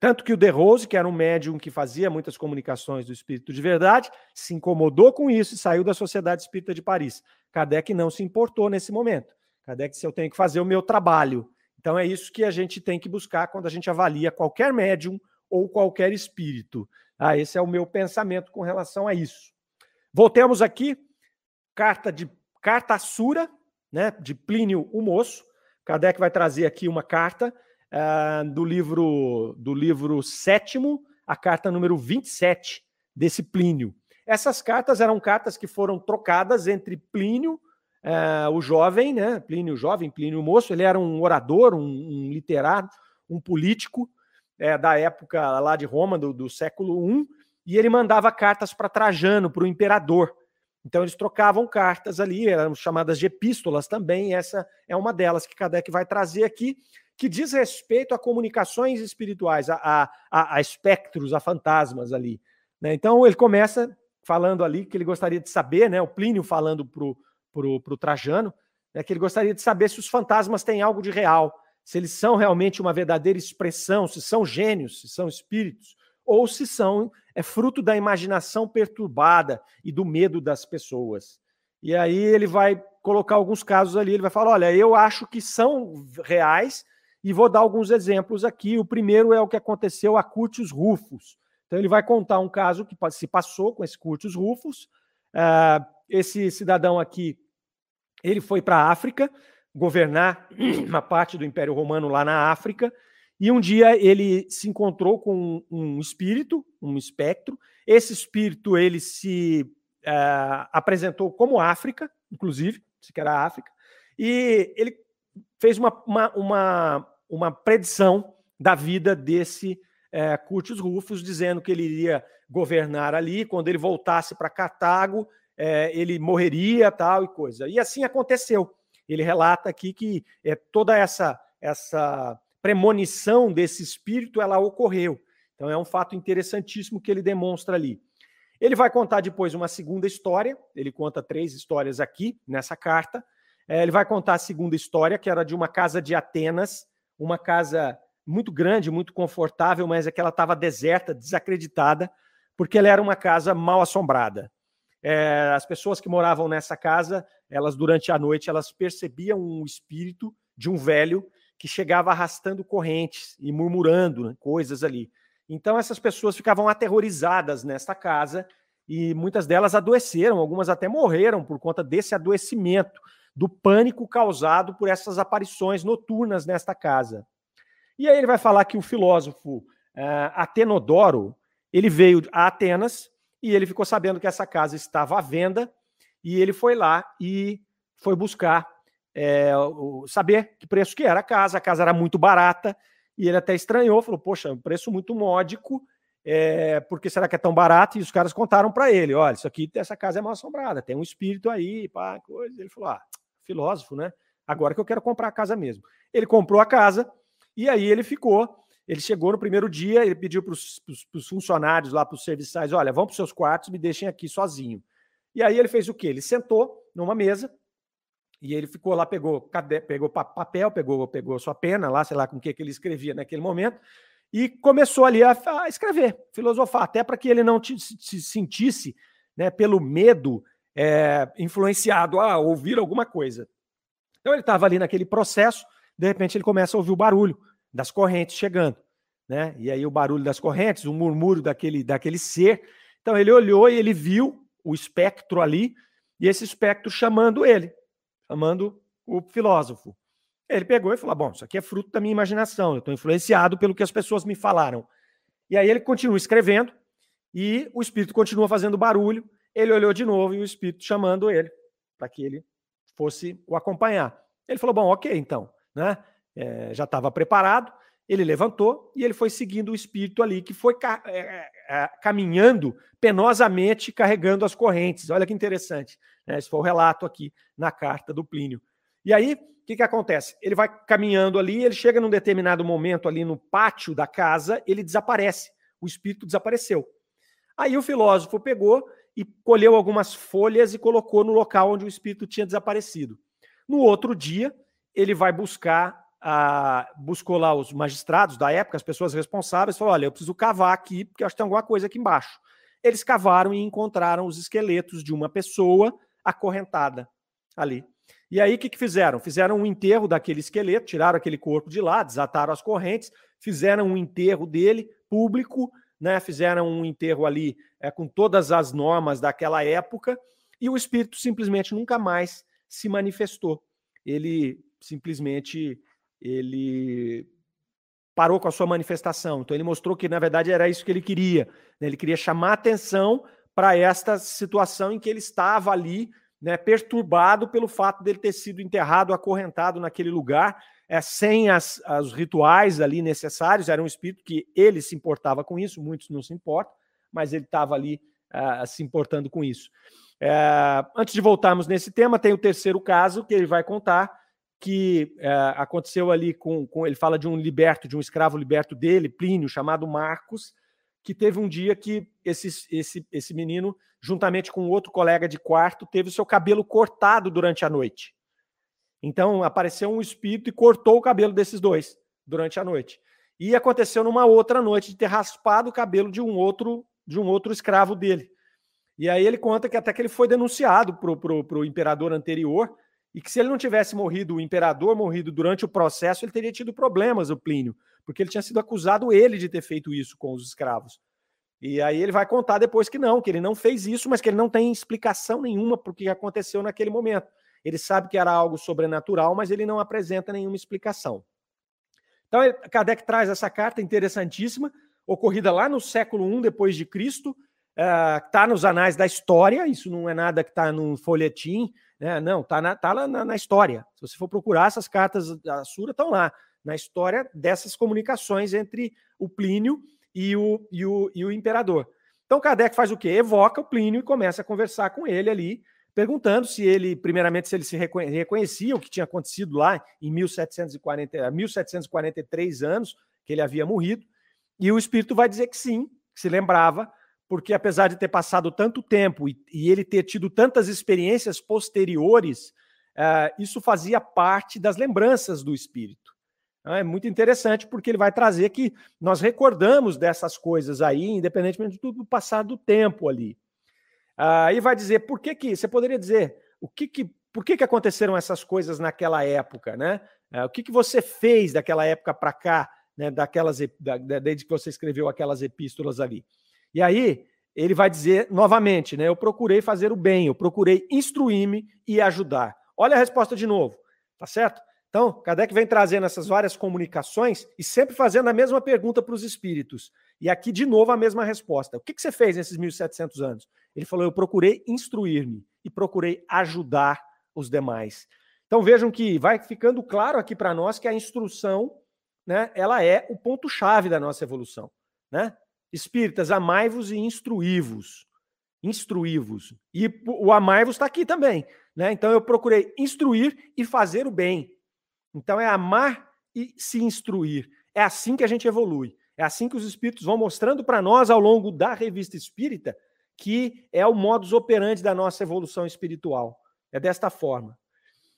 Tanto que o De Rose, que era um médium que fazia muitas comunicações do espírito de verdade, se incomodou com isso e saiu da Sociedade Espírita de Paris. Kardec não se importou nesse momento. Kardec disse: Eu tenho que fazer o meu trabalho. Então é isso que a gente tem que buscar quando a gente avalia qualquer médium ou qualquer espírito. Ah, esse é o meu pensamento com relação a isso. Voltemos aqui, carta de carta Sura, né, de Plínio o Moço. Kardec vai trazer aqui uma carta uh, do livro do livro sétimo, a carta número 27 desse Plínio. Essas cartas eram cartas que foram trocadas entre Plínio, uh, o jovem, né? Plínio jovem, Plínio moço, ele era um orador, um, um literário, um político é, da época lá de Roma, do, do século I, e ele mandava cartas para Trajano, para o imperador. Então eles trocavam cartas ali, eram chamadas de epístolas também, essa é uma delas que Kardec vai trazer aqui que diz respeito a comunicações espirituais, a, a, a espectros, a fantasmas ali. Né? Então ele começa falando ali que ele gostaria de saber, né? o Plínio falando para o pro, pro Trajano, né? que ele gostaria de saber se os fantasmas têm algo de real, se eles são realmente uma verdadeira expressão, se são gênios, se são espíritos, ou se são é fruto da imaginação perturbada e do medo das pessoas. E aí ele vai colocar alguns casos ali, ele vai falar: olha, eu acho que são reais, e vou dar alguns exemplos aqui. O primeiro é o que aconteceu a Curtius Rufus. Então, ele vai contar um caso que se passou com esse Curtius Rufus. Uh, esse cidadão aqui, ele foi para a África governar uma parte do Império Romano lá na África. E um dia ele se encontrou com um espírito, um espectro. Esse espírito ele se uh, apresentou como África, inclusive, se que era África, e ele fez uma, uma, uma, uma predição da vida desse é, Curtius Rufus, dizendo que ele iria governar ali, quando ele voltasse para Cartago, é, ele morreria, tal e coisa. E assim aconteceu. Ele relata aqui que é, toda essa, essa premonição desse espírito, ela ocorreu. Então é um fato interessantíssimo que ele demonstra ali. Ele vai contar depois uma segunda história, ele conta três histórias aqui nessa carta, É, ele vai contar a segunda história, que era de uma casa de Atenas, uma casa muito grande, muito confortável, mas é que ela estava deserta, desacreditada, porque ela era uma casa mal assombrada. É, as pessoas que moravam nessa casa, elas durante a noite, elas percebiam um espírito de um velho que chegava arrastando correntes e murmurando né, coisas ali. Então essas pessoas ficavam aterrorizadas nesta casa e muitas delas adoeceram, algumas até morreram por conta desse adoecimento, do pânico causado por essas aparições noturnas nesta casa. E aí ele vai falar que o filósofo uh, Atenodoro, ele veio a Atenas e ele ficou sabendo que essa casa estava à venda e ele foi lá e foi buscar é, saber que preço que era a casa. A casa era muito barata e ele até estranhou, falou: Poxa, um preço muito módico. É, porque será que é tão barato? E os caras contaram para ele: olha, isso aqui, essa casa é mal assombrada, tem um espírito aí, pá, coisa. Ele falou: ah, filósofo, né? Agora que eu quero comprar a casa mesmo. Ele comprou a casa e aí ele ficou. Ele chegou no primeiro dia, ele pediu para os funcionários lá, para os serviçais: olha, vão para os seus quartos, me deixem aqui sozinho. E aí ele fez o quê? Ele sentou numa mesa e ele ficou lá, pegou, pegou papel, pegou, pegou sua pena lá, sei lá com o que, que ele escrevia naquele momento, e começou ali a, a escrever, filosofar, até para que ele não se sentisse, né, pelo medo, é, influenciado a ouvir alguma coisa. Então ele estava ali naquele processo, de repente ele começa a ouvir o barulho das correntes chegando, né? E aí o barulho das correntes, o murmúrio daquele, daquele ser. Então ele olhou e ele viu o espectro ali, e esse espectro chamando ele, chamando o filósofo. Ele pegou e falou: Bom, isso aqui é fruto da minha imaginação, eu estou influenciado pelo que as pessoas me falaram. E aí ele continua escrevendo e o espírito continua fazendo barulho. Ele olhou de novo e o espírito chamando ele para que ele fosse o acompanhar. Ele falou: Bom, ok, então, né? É, já estava preparado. Ele levantou e ele foi seguindo o espírito ali, que foi ca é, é, caminhando penosamente, carregando as correntes. Olha que interessante. Né? Esse foi o relato aqui na carta do Plínio. E aí, o que, que acontece? Ele vai caminhando ali, ele chega num determinado momento ali no pátio da casa, ele desaparece. O espírito desapareceu. Aí o filósofo pegou e colheu algumas folhas e colocou no local onde o espírito tinha desaparecido. No outro dia, ele vai buscar, buscou lá os magistrados da época, as pessoas responsáveis, falou: olha, eu preciso cavar aqui, porque acho que tem alguma coisa aqui embaixo. Eles cavaram e encontraram os esqueletos de uma pessoa acorrentada ali. E aí, o que, que fizeram? Fizeram um enterro daquele esqueleto, tiraram aquele corpo de lá, desataram as correntes, fizeram um enterro dele público, né? Fizeram um enterro ali é, com todas as normas daquela época, e o espírito simplesmente nunca mais se manifestou. Ele simplesmente ele parou com a sua manifestação. Então ele mostrou que na verdade era isso que ele queria. Né? Ele queria chamar atenção para esta situação em que ele estava ali, né, perturbado pelo fato dele ter sido enterrado, acorrentado naquele lugar, é, sem as, os rituais ali necessários. Era um espírito que ele se importava com isso, muitos não se importam, mas ele estava ali uh, se importando com isso. É, antes de voltarmos nesse tema, tem o terceiro caso que ele vai contar, que é, aconteceu ali com, com. Ele fala de um liberto, de um escravo liberto dele, Plínio, chamado Marcos, que teve um dia que esse, esse, esse menino, juntamente com outro colega de quarto, teve o seu cabelo cortado durante a noite. Então apareceu um espírito e cortou o cabelo desses dois durante a noite. E aconteceu numa outra noite de ter raspado o cabelo de um outro de um outro escravo dele. E aí ele conta que até que ele foi denunciado para o imperador anterior e que se ele não tivesse morrido, o imperador morrido durante o processo, ele teria tido problemas, o Plínio, porque ele tinha sido acusado ele de ter feito isso com os escravos. E aí ele vai contar depois que não, que ele não fez isso, mas que ele não tem explicação nenhuma para o que aconteceu naquele momento. Ele sabe que era algo sobrenatural, mas ele não apresenta nenhuma explicação. Então, Kardec traz essa carta interessantíssima, ocorrida lá no século I depois de Cristo, está uh, nos anais da história, isso não é nada que está num folhetim, né? não, está tá lá na, na, história. Se você for procurar, essas cartas da Sura estão lá na história dessas comunicações entre o Plínio e o, e o, e o imperador. Então Kardec faz o quê? Evoca o Plínio e começa a conversar com ele ali, perguntando se ele, primeiramente, se ele se reconhecia o que tinha acontecido lá em 1740, 1743 anos, que ele havia morrido, e o espírito vai dizer que sim, que se lembrava, porque apesar de ter passado tanto tempo e, e ele ter tido tantas experiências posteriores uh, isso fazia parte das lembranças do espírito. Então, é muito interessante porque ele vai trazer que nós recordamos dessas coisas aí, independentemente do passar do tempo ali. Uh, e vai dizer por que que você poderia dizer o que que por que, que aconteceram essas coisas naquela época, né? Uh, o que, que você fez daquela época para cá, né? Daquelas da, desde que você escreveu aquelas epístolas ali. E aí ele vai dizer novamente, né? Eu procurei fazer o bem, eu procurei instruir-me e ajudar. Olha a resposta de novo, tá certo? Então, Kardec vem trazendo essas várias comunicações e sempre fazendo a mesma pergunta para os espíritos. E aqui, de novo, a mesma resposta. O que, que você fez nesses 1.700 anos? Ele falou: Eu procurei instruir-me e procurei ajudar os demais. Então, vejam que vai ficando claro aqui para nós que a instrução né, ela é o ponto-chave da nossa evolução. Né? Espíritas, amai-vos e instruí-vos. Instruí-vos. E o amai-vos está aqui também. Né? Então eu procurei instruir e fazer o bem. Então é amar e se instruir. É assim que a gente evolui. É assim que os espíritos vão mostrando para nós ao longo da revista espírita que é o modus operandi da nossa evolução espiritual. É desta forma.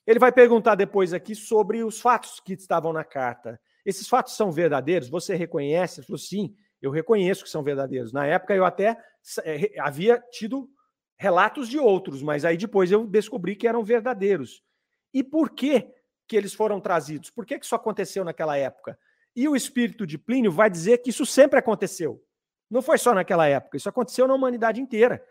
Ele vai perguntar depois aqui sobre os fatos que estavam na carta. Esses fatos são verdadeiros? Você reconhece? Ele falou, sim, eu reconheço que são verdadeiros. Na época eu até é, havia tido relatos de outros, mas aí depois eu descobri que eram verdadeiros. E por que, que eles foram trazidos? Por que, que isso aconteceu naquela época? E o espírito de Plínio vai dizer que isso sempre aconteceu. Não foi só naquela época, isso aconteceu na humanidade inteira.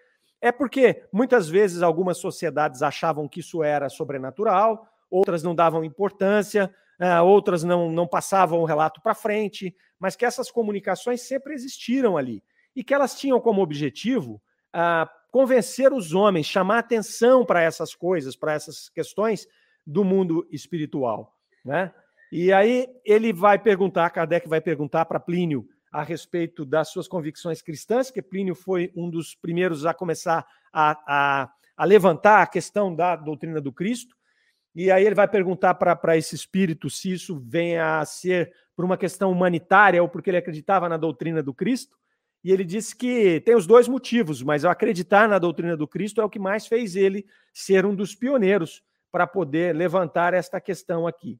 É porque muitas vezes algumas sociedades achavam que isso era sobrenatural, outras não davam importância, uh, outras não, não passavam o relato para frente, mas que essas comunicações sempre existiram ali e que elas tinham como objetivo uh, convencer os homens, chamar atenção para essas coisas, para essas questões do mundo espiritual. Né? E aí ele vai perguntar, Kardec vai perguntar para Plínio a respeito das suas convicções cristãs, que Plínio foi um dos primeiros a começar a, a, a levantar a questão da doutrina do Cristo. E aí ele vai perguntar para esse espírito se isso vem a ser por uma questão humanitária ou porque ele acreditava na doutrina do Cristo. E ele disse que tem os dois motivos, mas acreditar na doutrina do Cristo é o que mais fez ele ser um dos pioneiros para poder levantar esta questão aqui.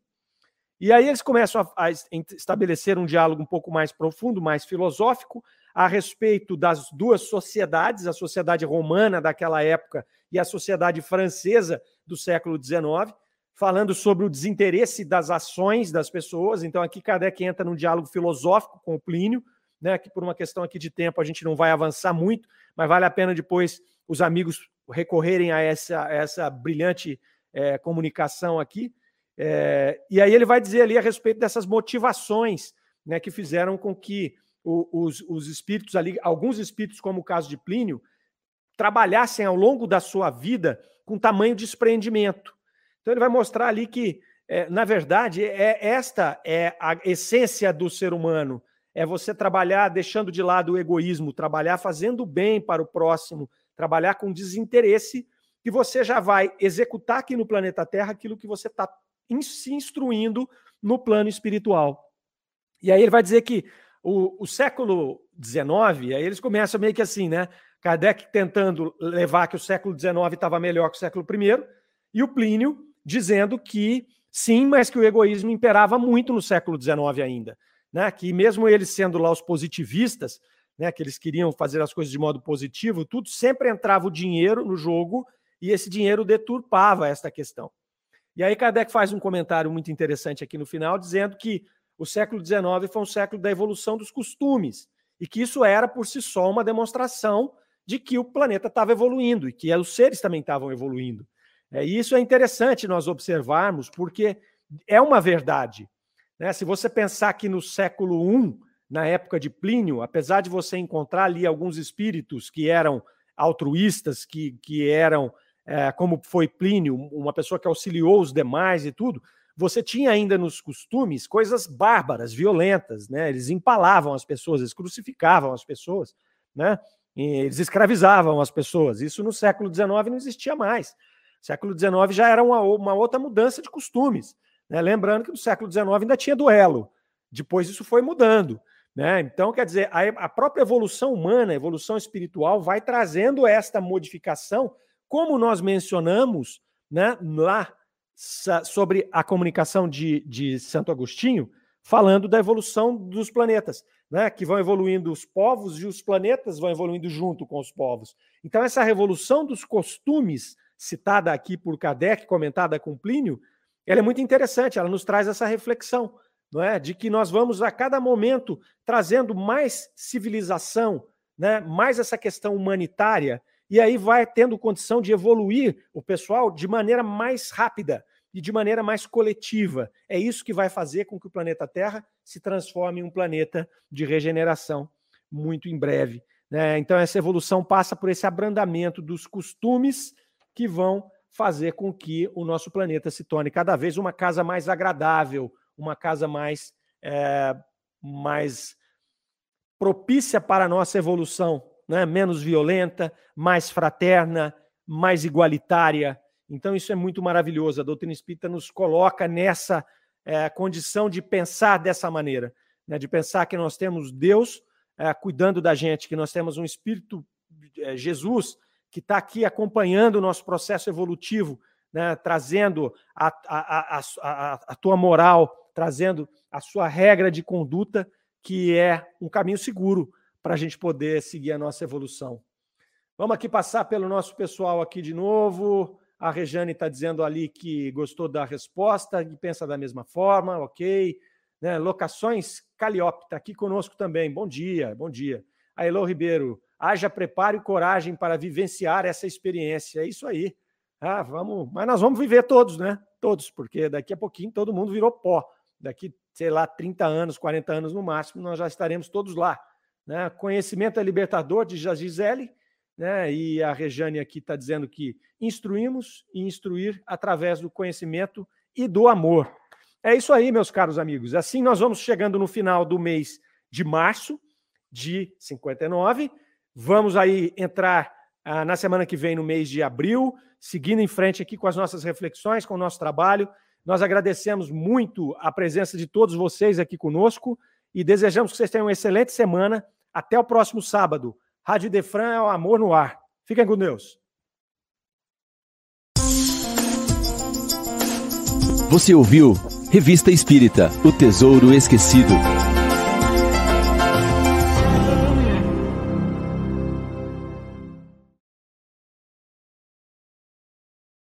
E aí eles começam a, a, estabelecer um diálogo um pouco mais profundo, mais filosófico, a respeito das duas sociedades, a sociedade romana daquela época e a sociedade francesa do século XIX, falando sobre o desinteresse das ações das pessoas. Então, aqui Kardec entra num diálogo filosófico com o Plínio, né, que por uma questão aqui de tempo a gente não vai avançar muito, mas vale a pena depois os amigos recorrerem a essa, essa brilhante é, comunicação aqui. É, e aí ele vai dizer ali a respeito dessas motivações né, que fizeram com que os, os espíritos ali, alguns espíritos, como o caso de Plínio, trabalhassem ao longo da sua vida com tamanho desprendimento. Então ele vai mostrar ali que, é, na verdade, é esta é a essência do ser humano, é você trabalhar deixando de lado o egoísmo, trabalhar fazendo bem para o próximo, trabalhar com desinteresse, que você já vai executar aqui no planeta Terra aquilo que você está se instruindo no plano espiritual. E aí ele vai dizer que o, o século XIX, aí eles começam meio que assim, né? Kardec tentando levar que o século XIX estava melhor que o século I, e o Plínio dizendo que sim, mas que o egoísmo imperava muito no século XIX ainda né, que mesmo eles sendo lá os positivistas, né, que eles queriam fazer as coisas de modo positivo, tudo sempre entrava o dinheiro no jogo e esse dinheiro deturpava esta questão. E aí Kardec faz um comentário muito interessante aqui no final, dizendo que o século XIX foi um século da evolução dos costumes e que isso era por si só uma demonstração de que o planeta estava evoluindo e que os seres também estavam evoluindo. É, e isso é interessante nós observarmos, porque é uma verdade. Né? Se você pensar que no século I, na época de Plínio, apesar de você encontrar ali alguns espíritos que eram altruístas, que, que eram, é, como foi Plínio, uma pessoa que auxiliou os demais e tudo, você tinha ainda nos costumes coisas bárbaras, violentas, né? Eles empalavam as pessoas, eles crucificavam as pessoas, né? Eles escravizavam as pessoas. Isso no século XIX não existia mais. Século XIX já era uma, uma outra mudança de costumes. Né? Lembrando que no século XIX ainda tinha duelo, depois isso foi mudando. Né? Então, quer dizer, a, a própria evolução humana, a evolução espiritual, vai trazendo esta modificação, como nós mencionamos né, lá sobre a comunicação de, de Santo Agostinho, falando da evolução dos planetas, né? que vão evoluindo os povos e os planetas vão evoluindo junto com os povos. Então, essa revolução dos costumes, citada aqui por Kardec, comentada com Plínio, ela é muito interessante, ela nos traz essa reflexão, não é? De que nós vamos a cada momento trazendo mais civilização, né? mais essa questão humanitária, e aí vai tendo condição de evoluir o pessoal de maneira mais rápida e de maneira mais coletiva. É isso que vai fazer com que o planeta Terra se transforme em um planeta de regeneração muito em breve. Né? Então, essa evolução passa por esse abrandamento dos costumes que vão fazer com que o nosso planeta se torne cada vez uma casa mais agradável, uma casa mais, é, mais propícia para a nossa evolução, né? menos violenta, mais fraterna, mais igualitária. Então, isso é muito maravilhoso. A doutrina espírita nos coloca nessa é, condição de pensar dessa maneira, né? de pensar que nós temos Deus é, cuidando da gente, que nós temos um Espírito, é, Jesus, que está aqui acompanhando o nosso processo evolutivo, né? trazendo a, a, a, a, tua moral, trazendo a sua regra de conduta, que é um caminho seguro para a gente poder seguir a nossa evolução. Vamos aqui passar pelo nosso pessoal aqui de novo. A Rejane está dizendo ali que gostou da resposta, e pensa da mesma forma, ok. Né? Locações Calliope está aqui conosco também. Bom dia, bom dia. A Elo Ribeiro, haja preparo e coragem para vivenciar essa experiência. É isso aí. Ah, vamos, mas nós vamos viver todos, né? Todos, porque daqui a pouquinho todo mundo virou pó. Daqui, sei lá, 30 anos, 40 anos no máximo, nós já estaremos todos lá. Né? Conhecimento é libertador, de a Gisele, né? e a Rejane aqui está dizendo que instruímos e instruir através do conhecimento e do amor. É isso aí, meus caros amigos. Assim nós vamos chegando no final do mês de março de 59. Vamos aí entrar ah, na semana que vem, no mês de abril, seguindo em frente aqui com as nossas reflexões, com o nosso trabalho. Nós agradecemos muito a presença de todos vocês aqui conosco e desejamos que vocês tenham uma excelente semana até o próximo sábado. Rádio Defran é o amor no ar. Fiquem com Deus. Você ouviu Revista Espírita O Tesouro Esquecido.